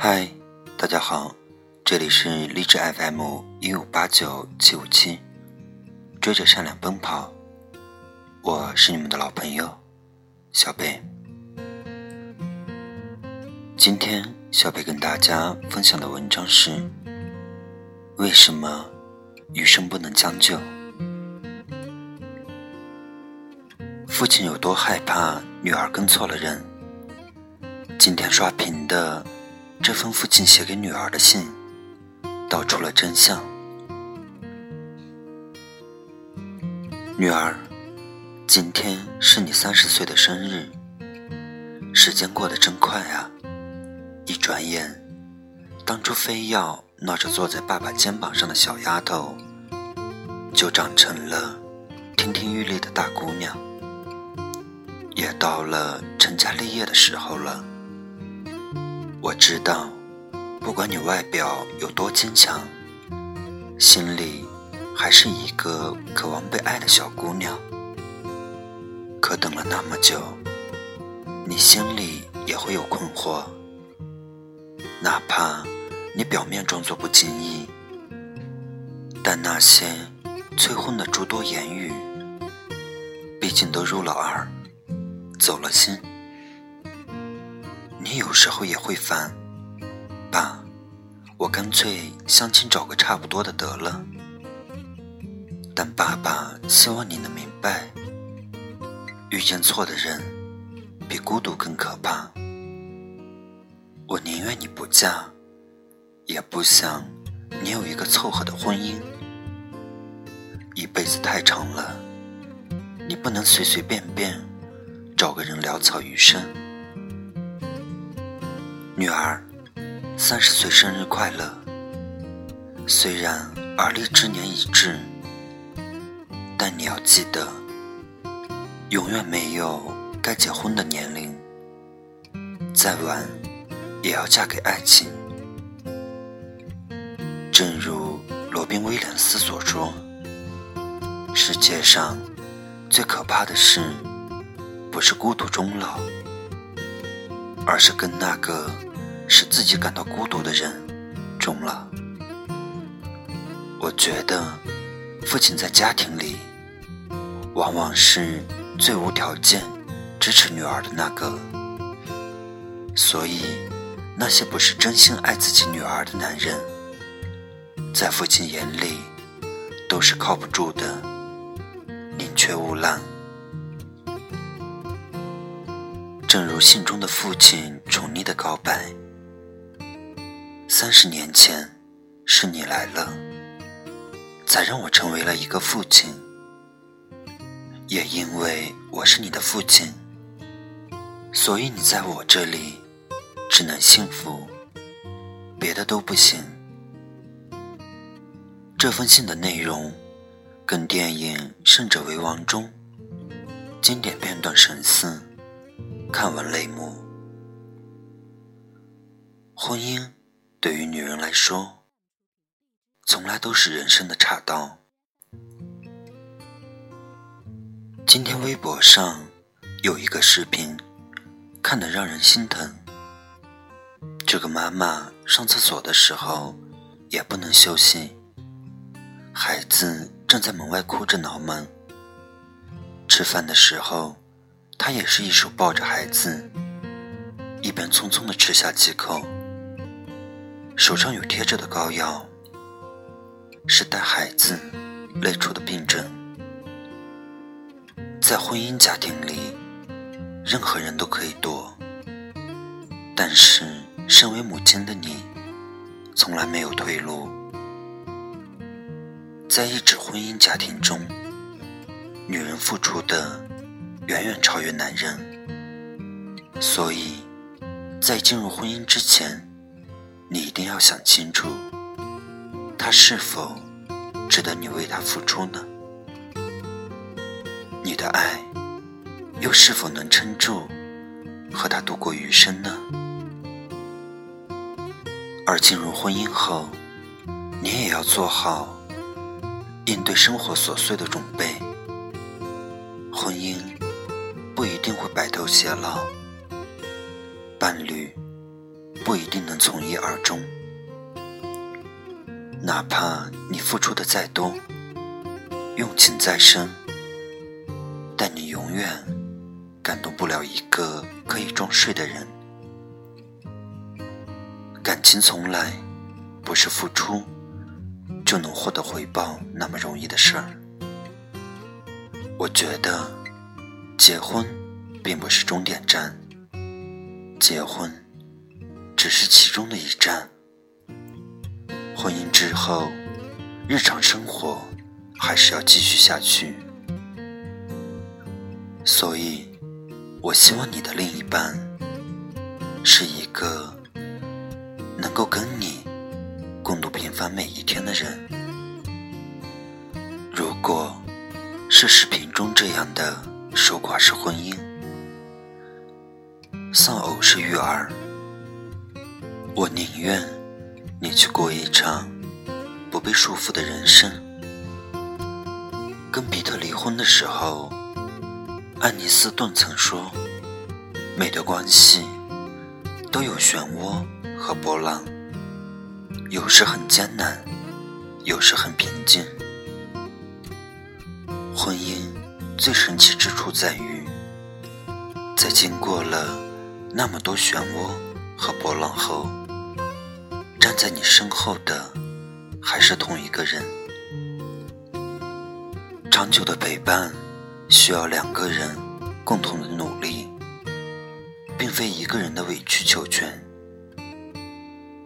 嗨，大家好，这里是励志 FM 一五八九七五七，追着善良奔跑，我是你们的老朋友小贝。今天小贝跟大家分享的文章是：为什么余生不能将就？父亲有多害怕女儿跟错了人？今天刷屏的。这封父亲写给女儿的信，道出了真相。女儿，今天是你三十岁的生日。时间过得真快啊！一转眼，当初非要闹着坐在爸爸肩膀上的小丫头，就长成了亭亭玉立的大姑娘，也到了成家立业的时候了。我知道，不管你外表有多坚强，心里还是一个渴望被爱的小姑娘。可等了那么久，你心里也会有困惑。哪怕你表面装作不经意，但那些催婚的诸多言语，毕竟都入了耳，走了心。你有时候也会烦，爸，我干脆相亲找个差不多的得了。但爸爸希望你能明白，遇见错的人比孤独更可怕。我宁愿你不嫁，也不想你有一个凑合的婚姻。一辈子太长了，你不能随随便便找个人潦草余生。女儿，三十岁生日快乐！虽然而立之年已至，但你要记得，永远没有该结婚的年龄。再晚，也要嫁给爱情。正如罗宾威廉斯所说：“世界上最可怕的事，不是孤独终老，而是跟那个。”使自己感到孤独的人终了。我觉得，父亲在家庭里，往往是最无条件支持女儿的那个。所以，那些不是真心爱自己女儿的男人，在父亲眼里，都是靠不住的，宁缺毋滥。正如信中的父亲宠溺的告白。三十年前，是你来了，才让我成为了一个父亲。也因为我是你的父亲，所以你在我这里只能幸福，别的都不行。这封信的内容，跟电影《胜者为王》中经典片段神似，看完泪目。婚姻。对于女人来说，从来都是人生的岔道。今天微博上有一个视频，看得让人心疼。这个妈妈上厕所的时候也不能休息，孩子正在门外哭着挠门。吃饭的时候，她也是一手抱着孩子，一边匆匆的吃下几口。手上有贴着的膏药，是带孩子累出的病症。在婚姻家庭里，任何人都可以躲，但是身为母亲的你，从来没有退路。在一纸婚姻家庭中，女人付出的远远超越男人，所以在进入婚姻之前。你一定要想清楚，他是否值得你为他付出呢？你的爱又是否能撑住和他度过余生呢？而进入婚姻后，你也要做好应对生活琐碎的准备。婚姻不一定会白头偕老，伴侣。不一定能从一而终。哪怕你付出的再多，用情再深，但你永远感动不了一个可以装睡的人。感情从来不是付出就能获得回报那么容易的事儿。我觉得，结婚并不是终点站，结婚只是其中的一站。婚姻之后，日常生活还是要继续下去，所以，我希望你的另一半是一个能够跟你共度平凡每一天的人。如果是视频中这样的守寡式婚姻，丧偶式育儿，我宁愿。你去过一场不被束缚的人生。跟彼特离婚的时候，安妮斯顿曾说：“每段关系都有漩涡和波浪，有时很艰难，有时很平静。婚姻最神奇之处在于，在经过了那么多漩涡和波浪后。”在你身后的还是同一个人。长久的陪伴需要两个人共同的努力，并非一个人的委曲求全。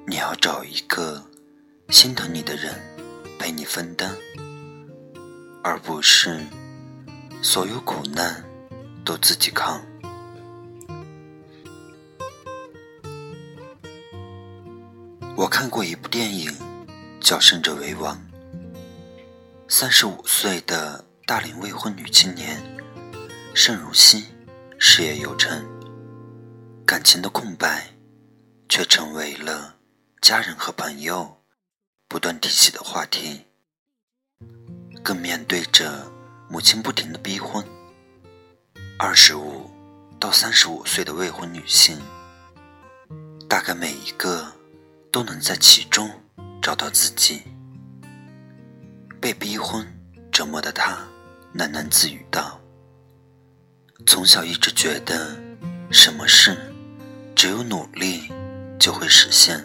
你要找一个心疼你的人陪你分担，而不是所有苦难都自己扛。我看过一部电影，叫《胜者为王》。三十五岁的大龄未婚女青年盛如熙，事业有成，感情的空白，却成为了家人和朋友不断提起的话题。更面对着母亲不停的逼婚，二十五到三十五岁的未婚女性，大概每一个。都能在其中找到自己。被逼婚折磨的他喃喃自语道：“从小一直觉得，什么事只有努力就会实现，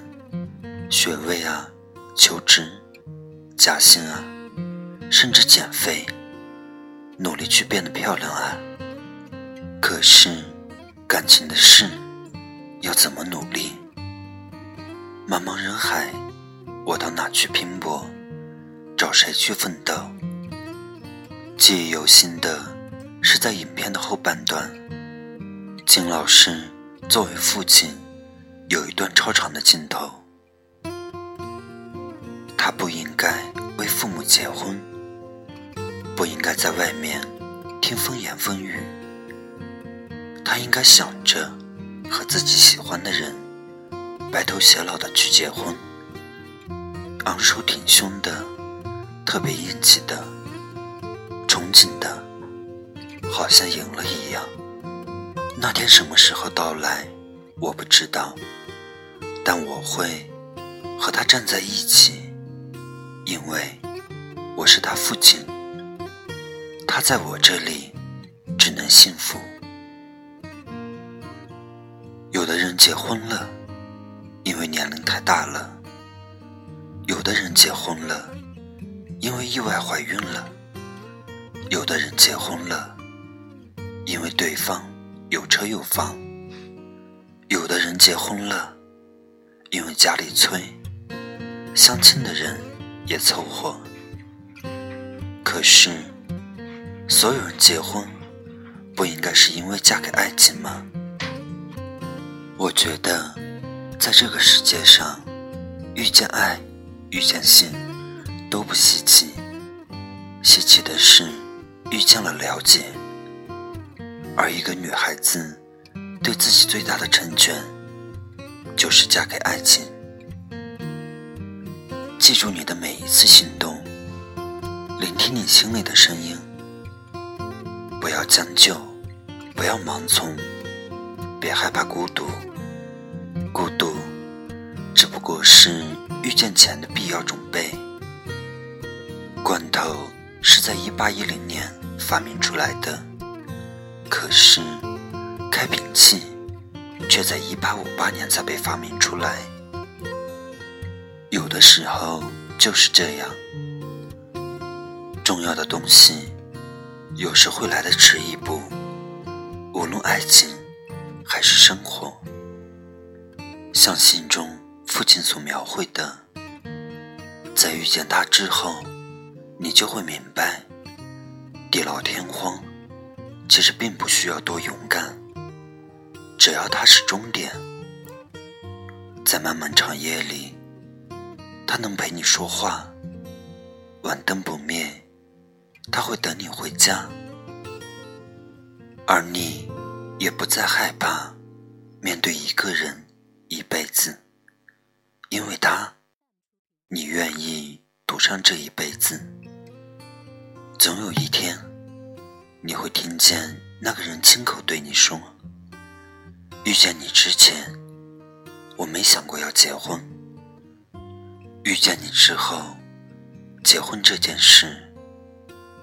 学位啊，求职，加薪啊，甚至减肥，努力去变得漂亮啊。可是，感情的事要怎么努力？”茫茫人海，我到哪去拼搏？找谁去奋斗？记忆犹新的是，在影片的后半段，金老师作为父亲，有一段超长的镜头。他不应该为父母结婚，不应该在外面听风言风语，他应该想着和自己喜欢的人。白头偕老的去结婚，昂首挺胸的，特别硬气的，憧憬的，好像赢了一样。那天什么时候到来，我不知道，但我会和他站在一起，因为我是他父亲，他在我这里只能幸福。有的人结婚了。因为年龄太大了，有的人结婚了，因为意外怀孕了；有的人结婚了，因为对方有车有房；有的人结婚了，因为家里催，相亲的人也凑合。可是，所有人结婚，不应该是因为嫁给爱情吗？我觉得。在这个世界上，遇见爱，遇见性，都不稀奇。稀奇的是，遇见了了解。而一个女孩子，对自己最大的成全，就是嫁给爱情。记住你的每一次行动，聆听你心里的声音。不要将就，不要盲从，别害怕孤独。是遇见钱的必要准备。罐头是在一八一零年发明出来的，可是开瓶器却在一八五八年才被发明出来。有的时候就是这样，重要的东西有时会来的迟一步，无论爱情还是生活。像信中父亲所描绘的，在遇见他之后，你就会明白，地老天荒其实并不需要多勇敢，只要他是终点，在漫漫长夜里，他能陪你说话，晚灯不灭，他会等你回家，而你也不再害怕面对一个人。一辈子，因为他，你愿意赌上这一辈子。总有一天，你会听见那个人亲口对你说：“遇见你之前，我没想过要结婚；遇见你之后，结婚这件事，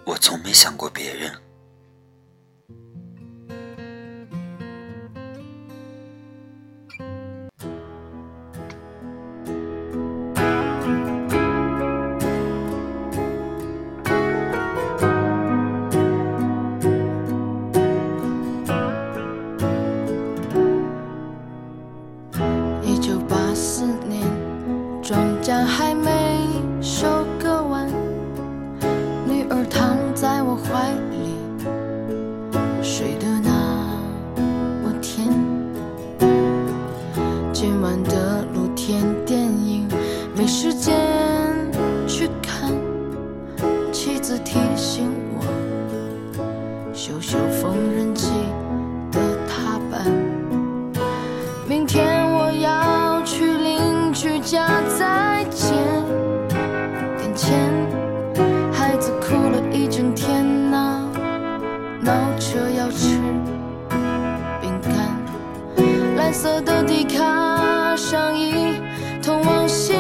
我从没想过别人。”色的迪卡上衣，通往心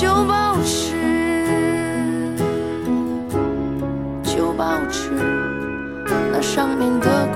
就保持，就保持那上面的